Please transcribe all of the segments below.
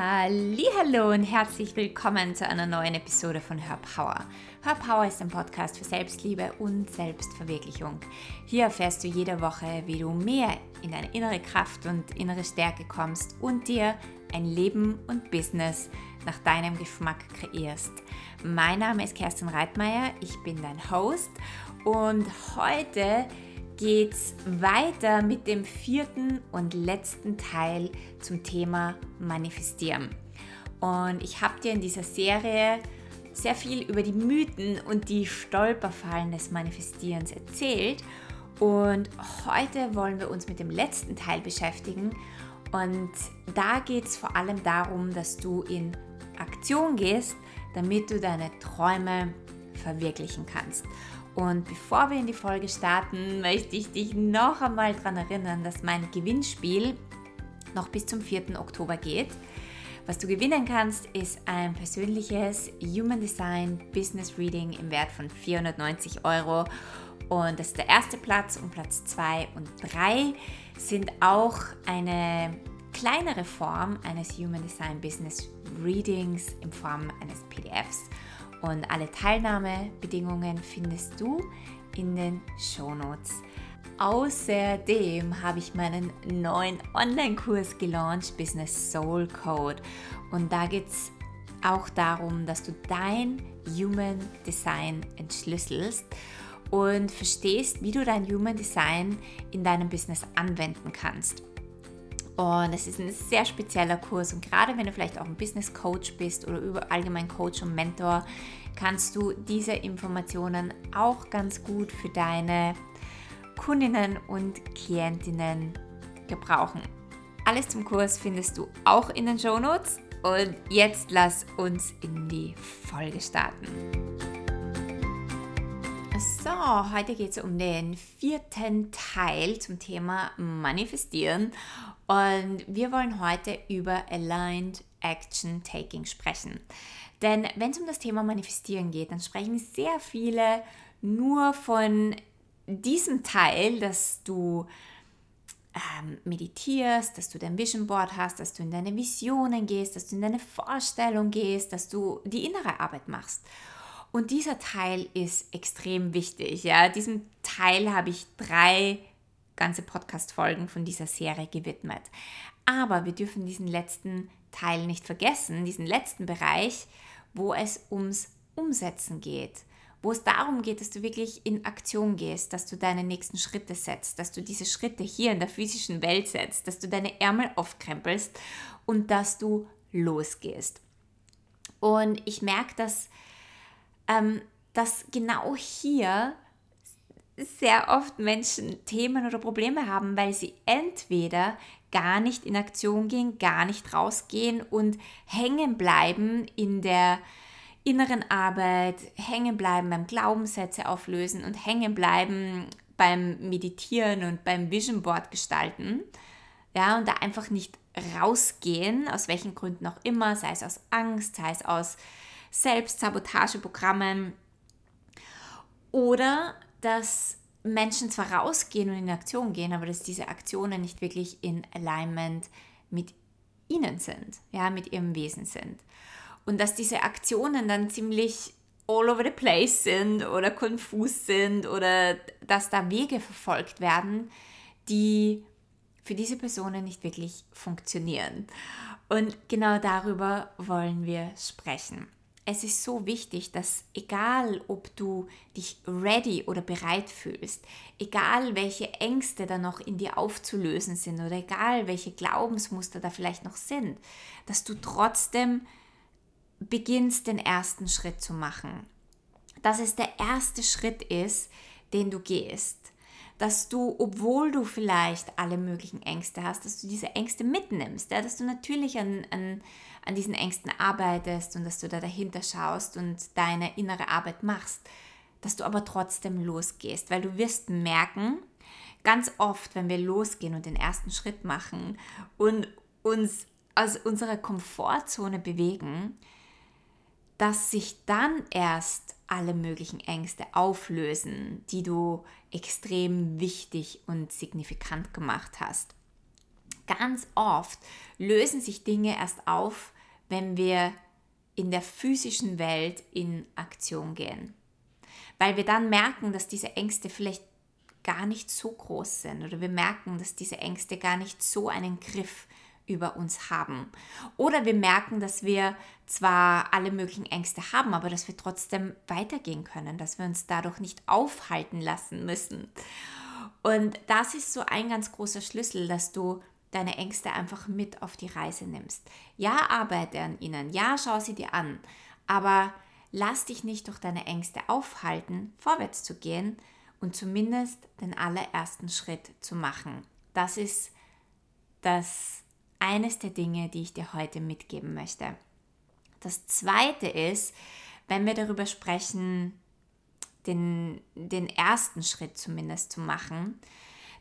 Hallo und herzlich willkommen zu einer neuen Episode von Her Power. Her Power ist ein Podcast für Selbstliebe und Selbstverwirklichung. Hier erfährst du jede Woche, wie du mehr in deine innere Kraft und innere Stärke kommst und dir ein Leben und Business nach deinem Geschmack kreierst. Mein Name ist Kerstin Reitmeier, ich bin dein Host und heute geht's weiter mit dem vierten und letzten Teil zum Thema Manifestieren. Und ich habe dir in dieser Serie sehr viel über die Mythen und die Stolperfallen des Manifestierens erzählt. Und heute wollen wir uns mit dem letzten Teil beschäftigen. Und da geht es vor allem darum, dass du in Aktion gehst, damit du deine Träume verwirklichen kannst. Und bevor wir in die Folge starten, möchte ich dich noch einmal daran erinnern, dass mein Gewinnspiel noch bis zum 4. Oktober geht. Was du gewinnen kannst, ist ein persönliches Human Design Business Reading im Wert von 490 Euro. Und das ist der erste Platz und Platz 2 und 3 sind auch eine kleinere Form eines Human Design Business Readings in Form eines PDFs. Und alle Teilnahmebedingungen findest du in den Shownotes. Außerdem habe ich meinen neuen Online-Kurs gelauncht, Business Soul Code. Und da geht es auch darum, dass du dein Human Design entschlüsselst und verstehst, wie du dein Human Design in deinem Business anwenden kannst. Und es ist ein sehr spezieller Kurs und gerade wenn du vielleicht auch ein Business Coach bist oder allgemein Coach und Mentor, kannst du diese Informationen auch ganz gut für deine Kundinnen und Klientinnen gebrauchen. Alles zum Kurs findest du auch in den Show Notes. Und jetzt lass uns in die Folge starten. So, heute geht es um den vierten Teil zum Thema Manifestieren. Und wir wollen heute über Aligned Action Taking sprechen. Denn wenn es um das Thema Manifestieren geht, dann sprechen sehr viele nur von diesem Teil, dass du ähm, meditierst, dass du dein Vision Board hast, dass du in deine Visionen gehst, dass du in deine Vorstellung gehst, dass du die innere Arbeit machst. Und dieser Teil ist extrem wichtig. Ja, diesem Teil habe ich drei ganze Podcast-Folgen von dieser Serie gewidmet. Aber wir dürfen diesen letzten Teil nicht vergessen, diesen letzten Bereich, wo es ums Umsetzen geht, wo es darum geht, dass du wirklich in Aktion gehst, dass du deine nächsten Schritte setzt, dass du diese Schritte hier in der physischen Welt setzt, dass du deine Ärmel aufkrempelst und dass du losgehst. Und ich merke, dass, ähm, dass genau hier sehr oft Menschen Themen oder Probleme haben, weil sie entweder gar nicht in Aktion gehen, gar nicht rausgehen und hängen bleiben in der inneren Arbeit, hängen bleiben beim Glaubenssätze auflösen und hängen bleiben beim Meditieren und beim Vision Board gestalten. Ja, und da einfach nicht rausgehen, aus welchen Gründen auch immer, sei es aus Angst, sei es aus Selbstsabotageprogrammen oder dass Menschen zwar rausgehen und in Aktion gehen, aber dass diese Aktionen nicht wirklich in Alignment mit ihnen sind, ja, mit ihrem Wesen sind. Und dass diese Aktionen dann ziemlich all over the place sind oder konfus sind oder dass da Wege verfolgt werden, die für diese Personen nicht wirklich funktionieren. Und genau darüber wollen wir sprechen es ist so wichtig, dass egal ob du dich ready oder bereit fühlst, egal welche Ängste da noch in dir aufzulösen sind oder egal welche Glaubensmuster da vielleicht noch sind, dass du trotzdem beginnst, den ersten Schritt zu machen. Dass es der erste Schritt ist, den du gehst dass du, obwohl du vielleicht alle möglichen Ängste hast, dass du diese Ängste mitnimmst, ja? dass du natürlich an, an, an diesen Ängsten arbeitest und dass du da dahinter schaust und deine innere Arbeit machst, dass du aber trotzdem losgehst, weil du wirst merken, ganz oft, wenn wir losgehen und den ersten Schritt machen und uns aus unserer Komfortzone bewegen, dass sich dann erst alle möglichen Ängste auflösen, die du extrem wichtig und signifikant gemacht hast. Ganz oft lösen sich Dinge erst auf, wenn wir in der physischen Welt in Aktion gehen. Weil wir dann merken, dass diese Ängste vielleicht gar nicht so groß sind oder wir merken, dass diese Ängste gar nicht so einen Griff über uns haben. Oder wir merken, dass wir zwar alle möglichen Ängste haben, aber dass wir trotzdem weitergehen können, dass wir uns dadurch nicht aufhalten lassen müssen. Und das ist so ein ganz großer Schlüssel, dass du deine Ängste einfach mit auf die Reise nimmst. Ja, arbeite an ihnen, ja, schau sie dir an, aber lass dich nicht durch deine Ängste aufhalten, vorwärts zu gehen und zumindest den allerersten Schritt zu machen. Das ist das eines der Dinge, die ich dir heute mitgeben möchte. Das zweite ist, wenn wir darüber sprechen, den, den ersten Schritt zumindest zu machen,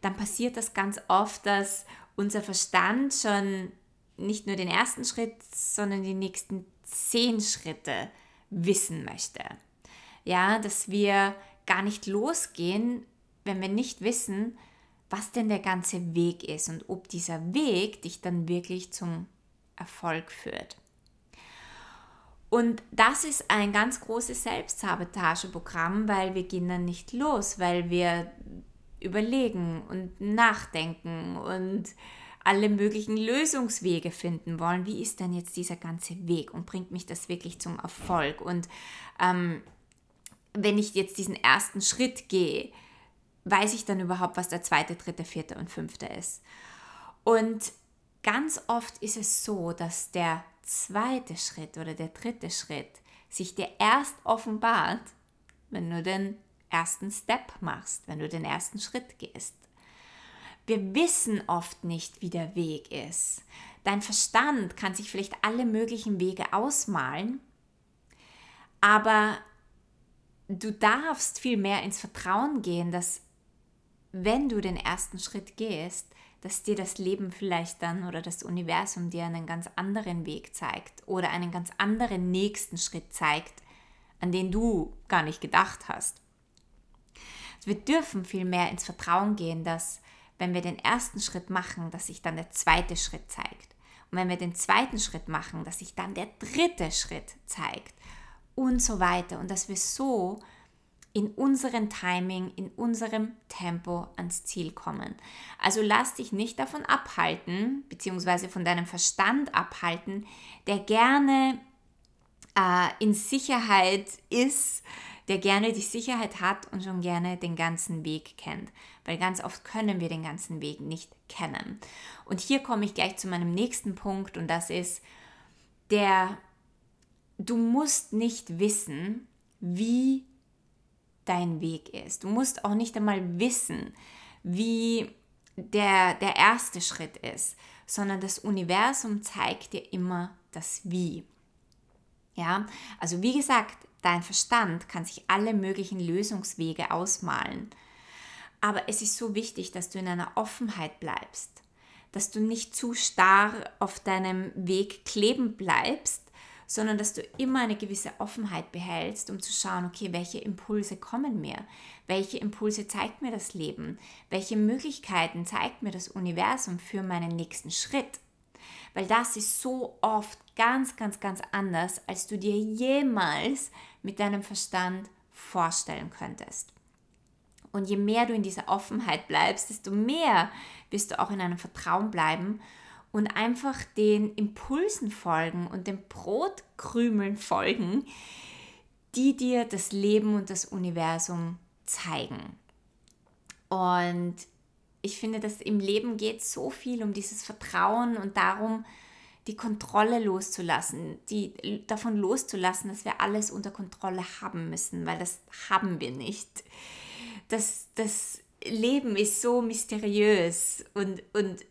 dann passiert das ganz oft, dass unser Verstand schon nicht nur den ersten Schritt, sondern die nächsten zehn Schritte wissen möchte. Ja, dass wir gar nicht losgehen, wenn wir nicht wissen, was denn der ganze Weg ist und ob dieser Weg dich dann wirklich zum Erfolg führt. Und das ist ein ganz großes Selbstsabotageprogramm, weil wir gehen dann nicht los, weil wir überlegen und nachdenken und alle möglichen Lösungswege finden wollen. Wie ist denn jetzt dieser ganze Weg und bringt mich das wirklich zum Erfolg? Und ähm, wenn ich jetzt diesen ersten Schritt gehe, weiß ich dann überhaupt, was der zweite, dritte, vierte und fünfte ist. Und ganz oft ist es so, dass der zweite Schritt oder der dritte Schritt sich dir erst offenbart, wenn du den ersten Step machst, wenn du den ersten Schritt gehst. Wir wissen oft nicht, wie der Weg ist. Dein Verstand kann sich vielleicht alle möglichen Wege ausmalen, aber du darfst viel mehr ins Vertrauen gehen, dass wenn du den ersten Schritt gehst, dass dir das Leben vielleicht dann oder das Universum dir einen ganz anderen Weg zeigt oder einen ganz anderen nächsten Schritt zeigt, an den du gar nicht gedacht hast. Wir dürfen viel mehr ins Vertrauen gehen, dass wenn wir den ersten Schritt machen, dass sich dann der zweite Schritt zeigt. Und wenn wir den zweiten Schritt machen, dass sich dann der dritte Schritt zeigt und so weiter. Und dass wir so in unserem Timing, in unserem Tempo ans Ziel kommen. Also lass dich nicht davon abhalten, beziehungsweise von deinem Verstand abhalten, der gerne äh, in Sicherheit ist, der gerne die Sicherheit hat und schon gerne den ganzen Weg kennt. Weil ganz oft können wir den ganzen Weg nicht kennen. Und hier komme ich gleich zu meinem nächsten Punkt und das ist, der, du musst nicht wissen, wie dein Weg ist. Du musst auch nicht einmal wissen, wie der, der erste Schritt ist, sondern das Universum zeigt dir immer das Wie. Ja, also wie gesagt, dein Verstand kann sich alle möglichen Lösungswege ausmalen. Aber es ist so wichtig, dass du in einer Offenheit bleibst, dass du nicht zu starr auf deinem Weg kleben bleibst, sondern dass du immer eine gewisse Offenheit behältst, um zu schauen, okay, welche Impulse kommen mir, welche Impulse zeigt mir das Leben, welche Möglichkeiten zeigt mir das Universum für meinen nächsten Schritt. Weil das ist so oft ganz, ganz, ganz anders, als du dir jemals mit deinem Verstand vorstellen könntest. Und je mehr du in dieser Offenheit bleibst, desto mehr wirst du auch in einem Vertrauen bleiben und einfach den Impulsen folgen und den Brotkrümeln folgen, die dir das Leben und das Universum zeigen. Und ich finde, dass im Leben geht so viel um dieses Vertrauen und darum, die Kontrolle loszulassen, die davon loszulassen, dass wir alles unter Kontrolle haben müssen, weil das haben wir nicht. Das, das Leben ist so mysteriös und, und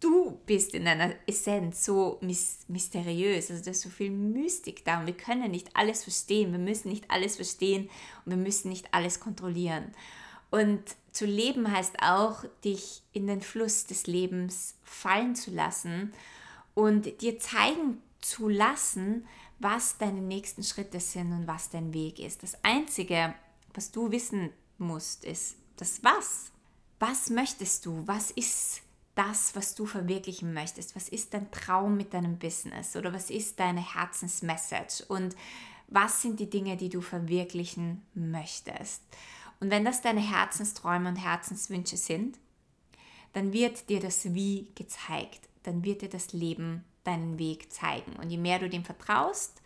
du bist in deiner Essenz so mysteriös, also da ist so viel Mystik da und wir können nicht alles verstehen, wir müssen nicht alles verstehen und wir müssen nicht alles kontrollieren. Und zu leben heißt auch, dich in den Fluss des Lebens fallen zu lassen und dir zeigen zu lassen, was deine nächsten Schritte sind und was dein Weg ist. Das Einzige, was du wissen musst, ist das Was. Was möchtest du? Was ist das, was du verwirklichen möchtest? Was ist dein Traum mit deinem Business oder was ist deine Herzensmessage und was sind die Dinge, die du verwirklichen möchtest? Und wenn das deine Herzensträume und Herzenswünsche sind, dann wird dir das Wie gezeigt, dann wird dir das Leben deinen Weg zeigen. Und je mehr du dem vertraust,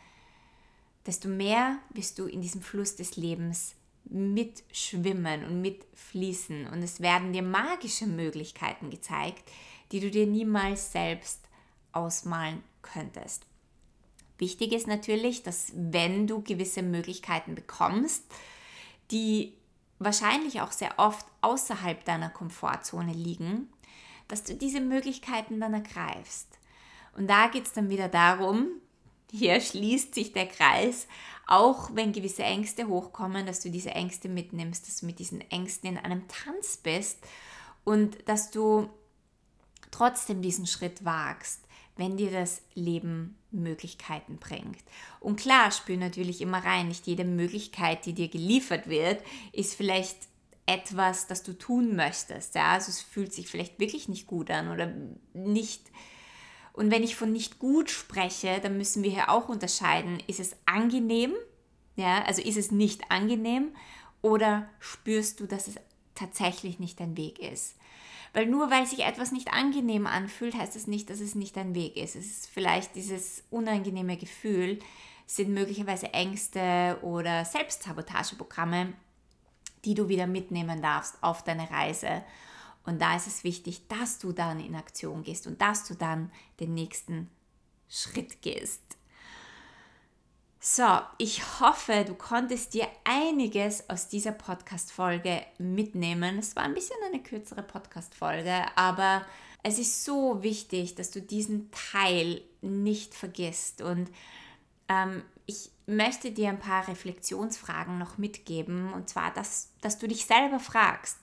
desto mehr wirst du in diesem Fluss des Lebens mitschwimmen und mitfließen. Und es werden dir magische Möglichkeiten gezeigt, die du dir niemals selbst ausmalen könntest. Wichtig ist natürlich, dass wenn du gewisse Möglichkeiten bekommst, die wahrscheinlich auch sehr oft außerhalb deiner Komfortzone liegen, dass du diese Möglichkeiten dann ergreifst. Und da geht es dann wieder darum, hier schließt sich der Kreis, auch wenn gewisse Ängste hochkommen, dass du diese Ängste mitnimmst, dass du mit diesen Ängsten in einem Tanz bist und dass du trotzdem diesen Schritt wagst, wenn dir das Leben Möglichkeiten bringt. Und klar, spür natürlich immer rein, nicht jede Möglichkeit, die dir geliefert wird, ist vielleicht etwas, das du tun möchtest. Ja? Also es fühlt sich vielleicht wirklich nicht gut an oder nicht und wenn ich von nicht gut spreche, dann müssen wir hier auch unterscheiden, ist es angenehm, ja, also ist es nicht angenehm oder spürst du, dass es tatsächlich nicht dein Weg ist. Weil nur weil sich etwas nicht angenehm anfühlt, heißt es das nicht, dass es nicht dein Weg ist. Es ist vielleicht dieses unangenehme Gefühl, sind möglicherweise Ängste oder Selbstsabotageprogramme, die du wieder mitnehmen darfst auf deine Reise und da ist es wichtig, dass du dann in Aktion gehst und dass du dann den nächsten Schritt gehst. So, ich hoffe, du konntest dir einiges aus dieser Podcast-Folge mitnehmen. Es war ein bisschen eine kürzere Podcast-Folge, aber es ist so wichtig, dass du diesen Teil nicht vergisst. Und ähm, ich möchte dir ein paar Reflexionsfragen noch mitgeben. Und zwar, dass, dass du dich selber fragst,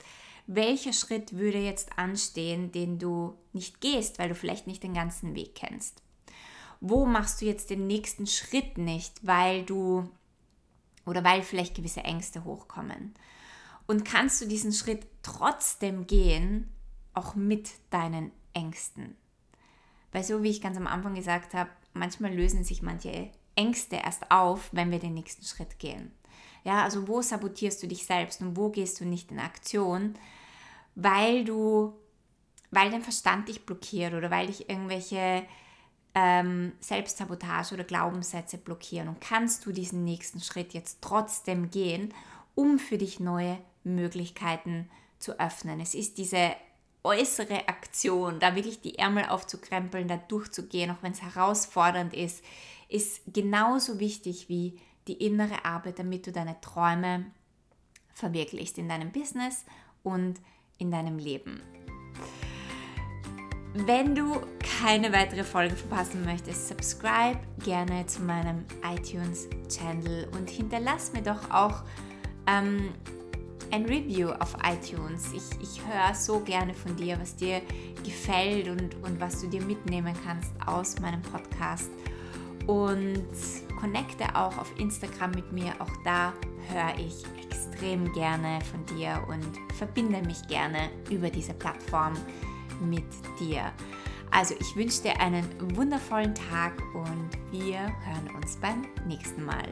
welcher Schritt würde jetzt anstehen, den du nicht gehst, weil du vielleicht nicht den ganzen Weg kennst? Wo machst du jetzt den nächsten Schritt nicht, weil du oder weil vielleicht gewisse Ängste hochkommen? Und kannst du diesen Schritt trotzdem gehen, auch mit deinen Ängsten? Weil so wie ich ganz am Anfang gesagt habe, manchmal lösen sich manche Ängste erst auf, wenn wir den nächsten Schritt gehen. Ja, also wo sabotierst du dich selbst und wo gehst du nicht in Aktion, weil du, weil dein Verstand dich blockiert oder weil dich irgendwelche ähm, Selbstsabotage oder Glaubenssätze blockieren und kannst du diesen nächsten Schritt jetzt trotzdem gehen, um für dich neue Möglichkeiten zu öffnen. Es ist diese äußere Aktion, da wirklich die Ärmel aufzukrempeln, da durchzugehen, auch wenn es herausfordernd ist, ist genauso wichtig wie die innere Arbeit, damit du deine Träume verwirklichst in deinem Business und in deinem Leben. Wenn du keine weitere Folge verpassen möchtest, subscribe gerne zu meinem iTunes-Channel und hinterlass mir doch auch ähm, ein Review auf iTunes. Ich, ich höre so gerne von dir, was dir gefällt und, und was du dir mitnehmen kannst aus meinem Podcast. Und connecte auch auf Instagram mit mir. Auch da höre ich extrem gerne von dir und verbinde mich gerne über diese Plattform mit dir. Also ich wünsche dir einen wundervollen Tag und wir hören uns beim nächsten Mal.